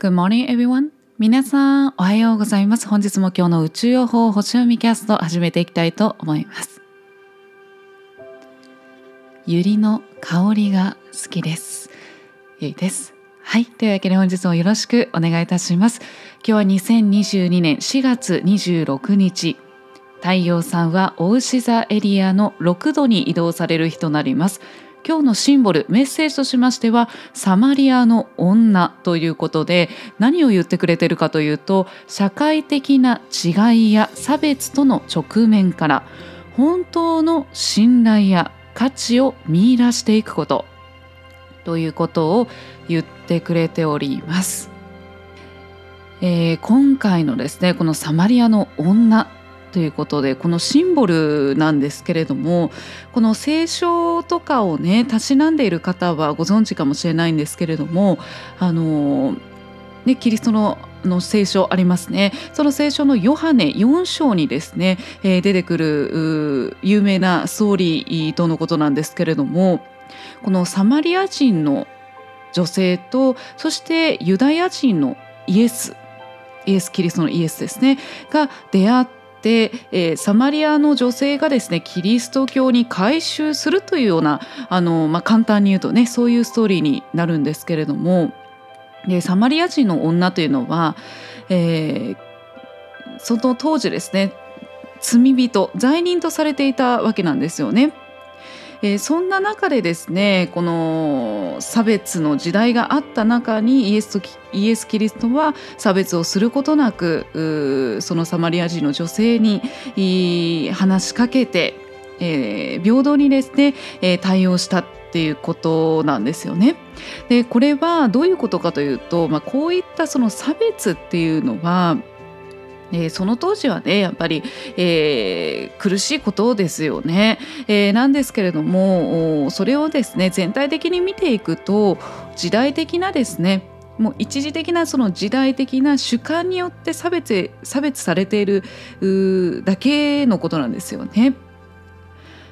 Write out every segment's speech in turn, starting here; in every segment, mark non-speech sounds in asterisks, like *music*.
Good morning, everyone. 皆さん、おはようございます。本日も今日の宇宙予報星読みキャスト始めていきたいと思います。ゆりの香りが好きです。ゆいです。はい。というわけで本日もよろしくお願いいたします。今日は2022年4月26日。太陽さんは大牛座エリアの6度に移動される日となります。今日のシンボルメッセージとしましてはサマリアの女ということで何を言ってくれてるかというと社会的な違いや差別との直面から本当の信頼や価値を見出していくことということを言ってくれております。えー、今回のですねこのサマリアの女ということでこのシンボルなんですけれどもこの聖書とかをねたしなんでいる方はご存知かもしれないんですけれどもあのねキリストのの聖書ありますね。その聖書のヨハネ4章にですね、えー、出てくる有名なストーリーとのことなんですけれどもこのサマリア人の女性とそしてユダヤ人のイエスイエス・キリストのイエスですねが出会って、えー、サマリアの女性がですねキリスト教に改宗するというようなあの、まあ、簡単に言うとねそういうストーリーになるんですけれどもでサマリア人の女というのは、えー、その当時ですね罪人罪人とされていたわけなんですよね。えー、そんな中でですねこの差別の時代があった中にイエスイエス・キリストは差別をすることなくそのサマリア人の女性に話しかけて、えー、平等にですね、対応したっていうことなんですよね。でこれはどういうことかというと、まあ、こういったその差別っていうのはえー、その当時はねやっぱり、えー、苦しいことですよね、えー、なんですけれどもそれをですね全体的に見ていくと時代的なですねもう一時的なその時代的な主観によって差別差別されているだけのことなんですよね。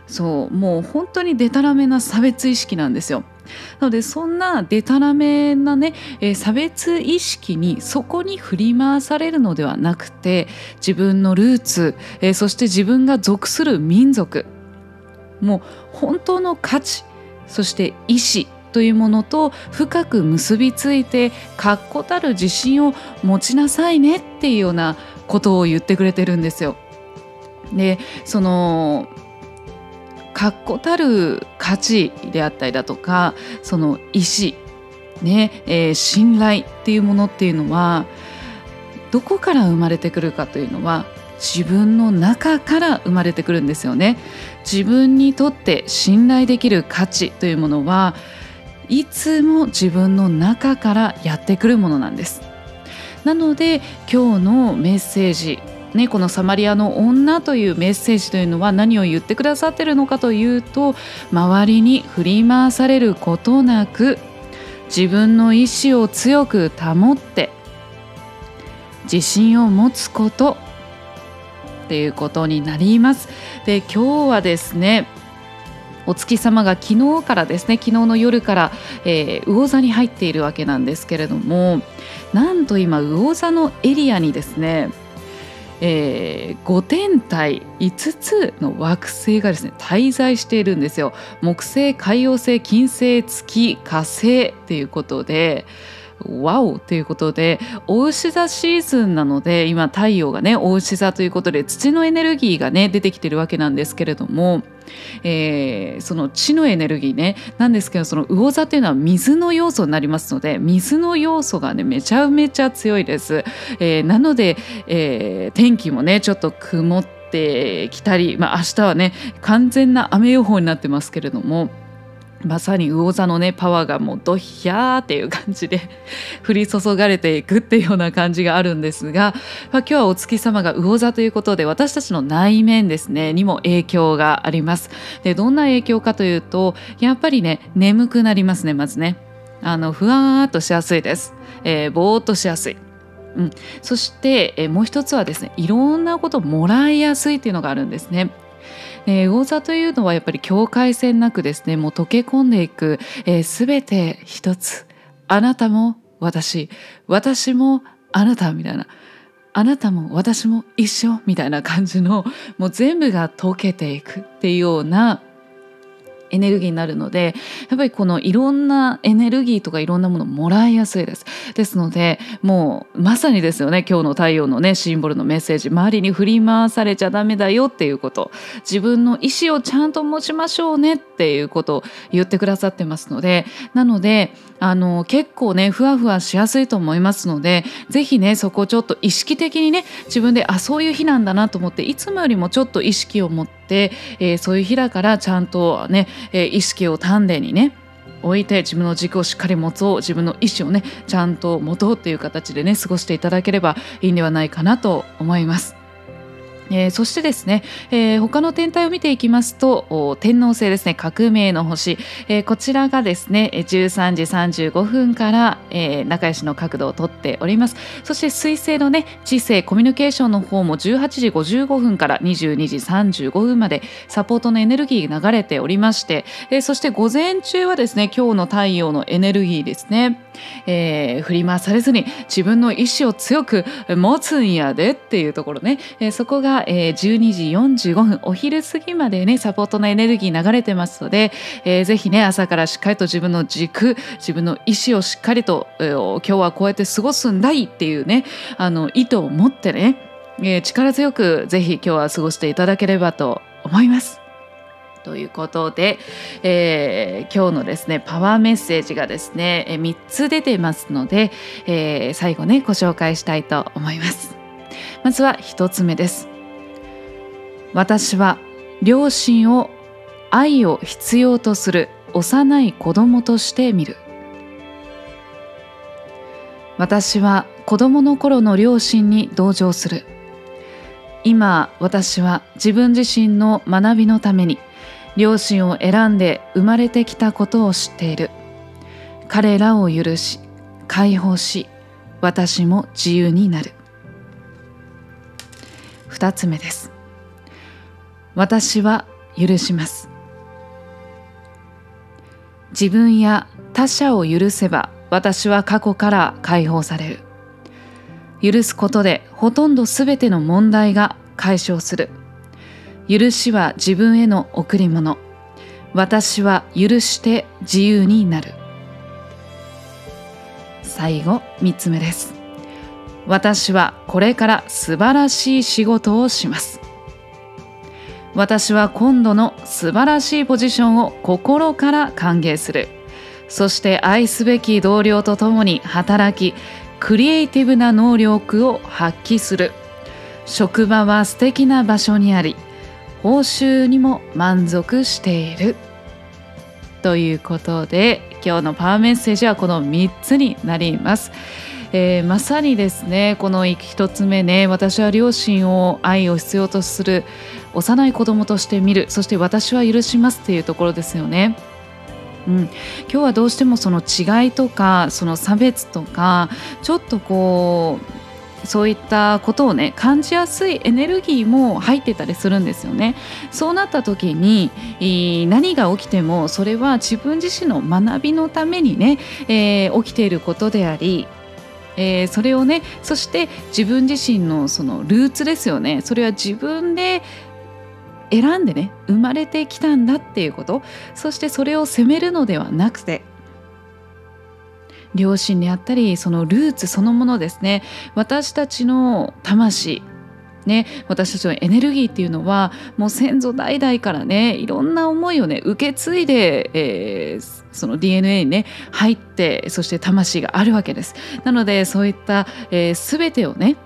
そうもう本当にデタラメな差別意識なんですよ。なのでそんなデタラメなね、えー、差別意識にそこに振り回されるのではなくて自分のルーツ、えー、そして自分が属する民族もう本当の価値そして意志というものと深く結びついて確固たる自信を持ちなさいねっていうようなことを言ってくれてるんですよ。でその確固たる価値であったりだとかその意思ね、えー、信頼っていうものっていうのはどこから生まれてくるかというのは自分の中から生まれてくるんですよね。自分にとって信頼できる価値というものはいつも自分の中からやってくるものなんです。なので今日のメッセージね、この「サマリアの女」というメッセージというのは何を言ってくださってるのかというと周りに振り回されることなく自分の意志を強く保って自信を持つことっていうことになります。で今日はですねお月様が昨日からですね昨日の夜から、えー、魚座に入っているわけなんですけれどもなんと今魚座のエリアにですねえー、5天体5つの惑星がですね滞在しているんですよ。木星海洋星金星月火星ということでワオということで大牛座シーズンなので今太陽がね大牛座ということで土のエネルギーがね出てきてるわけなんですけれども、えー、その地のエネルギーねなんですけどその魚座というのは水の要素になりますので水の要素がねめちゃめちゃ強いです。えー、なので、えー、天気もねちょっと曇ってきたり、まあ、明日はね完全な雨予報になってますけれども。まさに魚座のねパワーがもうドヒャーっていう感じで *laughs* 降り注がれていくっていうような感じがあるんですが、まあ、今日はお月様が魚座ということで私たちの内面ですねにも影響があります。でどんな影響かというとやっぱりね眠くなりますねまずね。あのふわっとしやすいです。えー、ぼーっとしやすい。うん、そして、えー、もう一つはですねいろんなこともらいやすいっていうのがあるんですね。えー、魚座というのはやっぱり境界線なくですねもう溶け込んでいく、えー、全て一つ。あなたも私。私もあなたみたいな。あなたも私も一緒みたいな感じのもう全部が溶けていくっていうようなエネルギーになるのでやっぱりこのいろんなエネルギーとかいろんなものもらいやすいです。ですのでもうまさにですよね今日の太陽のねシンボルのメッセージ。周りに振り回されちゃダメだよっていうこと。自分の意思をちゃんと持ちましょうねっていうことを言ってくださってますので。なのであの結構ねふわふわしやすいと思いますので是非ねそこをちょっと意識的にね自分であそういう日なんだなと思っていつもよりもちょっと意識を持って、えー、そういう日だからちゃんとね、えー、意識を丹田にね置いて自分の軸をしっかり持とう自分の意思をねちゃんと持とうっていう形でね過ごしていただければいいんではないかなと思います。えー、そしてですね、えー、他の天体を見ていきますと天王星ですね革命の星、えー、こちらがですね13時35分から、えー、仲良しの角度をとっております。そして水星のね知性コミュニケーションの方も18時55分から22時35分までサポートのエネルギーが流れておりまして、えー、そして午前中はですね今日の太陽のエネルギーですね、えー、振り回されずに自分の意志を強く持つんやでっていうところね、えー、そこがえー、12時45分お昼過ぎまでねサポートのエネルギー流れてますので、えー、ぜひね朝からしっかりと自分の軸自分の意思をしっかりと、えー、今日はこうやって過ごすんだいっていうねあの意図を持ってね、えー、力強くぜひ今日は過ごしていただければと思います。ということで、えー、今日のですねパワーメッセージがですね3つ出てますので、えー、最後ねご紹介したいと思います。まずは1つ目です。私は両親を愛を必要とする幼い子供として見る。私は子供の頃の両親に同情する。今私は自分自身の学びのために両親を選んで生まれてきたことを知っている。彼らを許し解放し私も自由になる。二つ目です。私は許します。自分や他者を許せば私は過去から解放される。許すことでほとんどすべての問題が解消する。許しは自分への贈り物。私は許して自由になる。最後3つ目です。私はこれから素晴らしい仕事をします。私は今度の素晴らしいポジションを心から歓迎する。そして愛すべき同僚と共に働きクリエイティブな能力を発揮する。職場は素敵な場所にあり報酬にも満足しているということで今日のパワーメッセージはこの3つになります。えー、まさにですねこの1つ目ね私は両親を愛を必要とする幼い子供として見るそして私は許しますっていうところですよね。うん、今日はどうしてもその違いとかその差別とかちょっとこうそういったことをね感じやすいエネルギーも入ってたりするんですよね。そうなった時に何が起きてもそれは自分自身の学びのためにね、えー、起きていることでありえー、それをねそして自分自身のそのルーツですよねそれは自分で選んでね生まれてきたんだっていうことそしてそれを責めるのではなくて両親であったりそのルーツそのものですね私たちの魂ね、私たちのエネルギーっていうのはもう先祖代々からねいろんな思いをね受け継いで、えー、その DNA にね入ってそして魂があるわけです。なのでそういった、えー、全てをね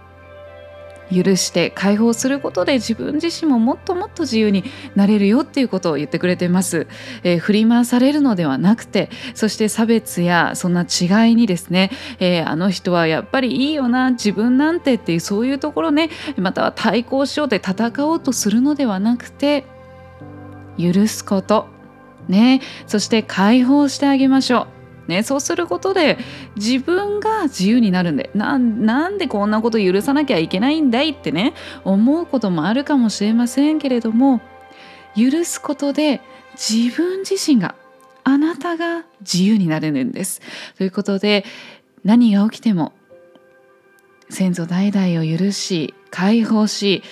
許して解放することで自分自身ももっともっと自由になれるよっていうことを言ってくれてます、えー、振り回されるのではなくてそして差別やそんな違いにですね、えー、あの人はやっぱりいいよな自分なんてっていうそういうところねまたは対抗しようで戦おうとするのではなくて許すこと。ね。そして解放してあげましょう。ね、そうすることで自分が自由になるんでなんでこんなこと許さなきゃいけないんだいってね思うこともあるかもしれませんけれども許すことで自分自身があなたが自由になれるんです。ということで何が起きても先祖代々を許し解放し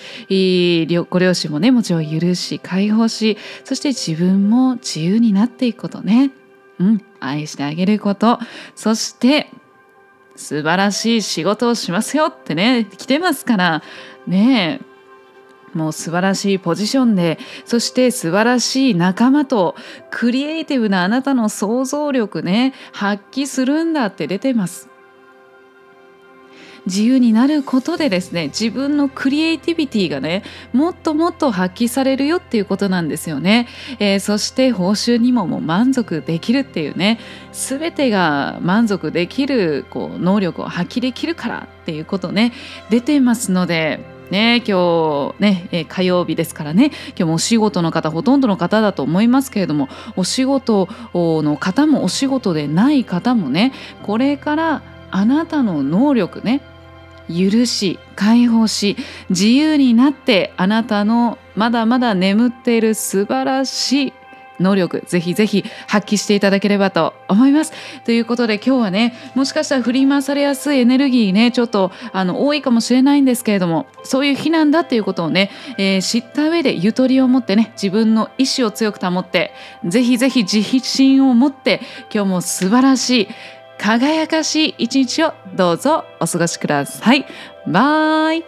ご両親もねもちろん許し解放しそして自分も自由になっていくことね、うん、愛してあげること。そして素晴らしい仕事をしますよってね来てますから。ねえ。もう素晴らしいポジションでそして素晴らしい仲間とクリエイティブなあなたの想像力ね発揮するんだって出てます。自由になることでですね自分のクリエイティビティがねもっともっと発揮されるよっていうことなんですよね、えー、そして報酬にももう満足できるっていうね全てが満足できるこう能力を発揮できるからっていうことね出てますのでね、今日ね、え火曜日ですからね今日もお仕事の方ほとんどの方だと思いますけれどもお仕事の方もお仕事でない方もねこれからあなたの能力ね許し解放し自由になってあなたのまだまだ眠っている素晴らしい能力ぜひぜひ発揮していただければと思います。ということで今日はねもしかしたら振り回されやすいエネルギーねちょっとあの多いかもしれないんですけれどもそういう日なんだっていうことをね、えー、知った上でゆとりを持ってね自分の意志を強く保ってぜひぜひ自信を持って今日も素晴らしい輝かしい一日をどうぞお過ごしください。バイ